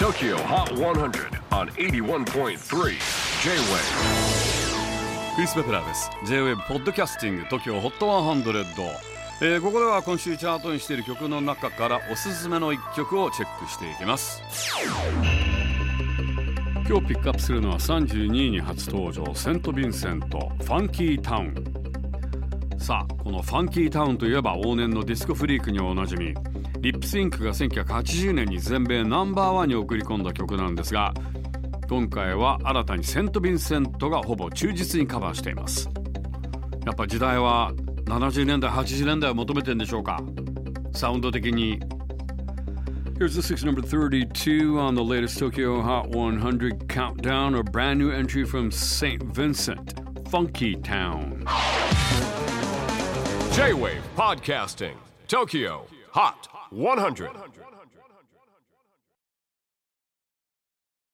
TOKYO HOT 100 on 81.3 J-WAVE. クリス・ベプラーです。J-WAVE ポッドキャスティング TOKYO HOT 100、えーここでは今週チャートにしている曲の中からおすすめの一曲をチェックしていきます。今日ピックアップするのは32位に初登場セント・ヴィンセントファンキータウンさあこのファンキータウンといえば往年のディスコフリークにおなじみ。リップスインクが1980年に全米ナンバーワンに送り込んだ曲なんですが今回は新たにセント・ヴィンセントがほぼ忠実にカバーしていますやっぱ時代は70年代80年代を求めてんでしょうかサウンド的に Here's the six number 32 on the latest Tokyo Hot 100 countdown, a brand new entry from St. Vincent, Funky Town. J-WAVE PODCASTING TOKYO HOT 100